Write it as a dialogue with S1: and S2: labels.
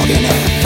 S1: talking it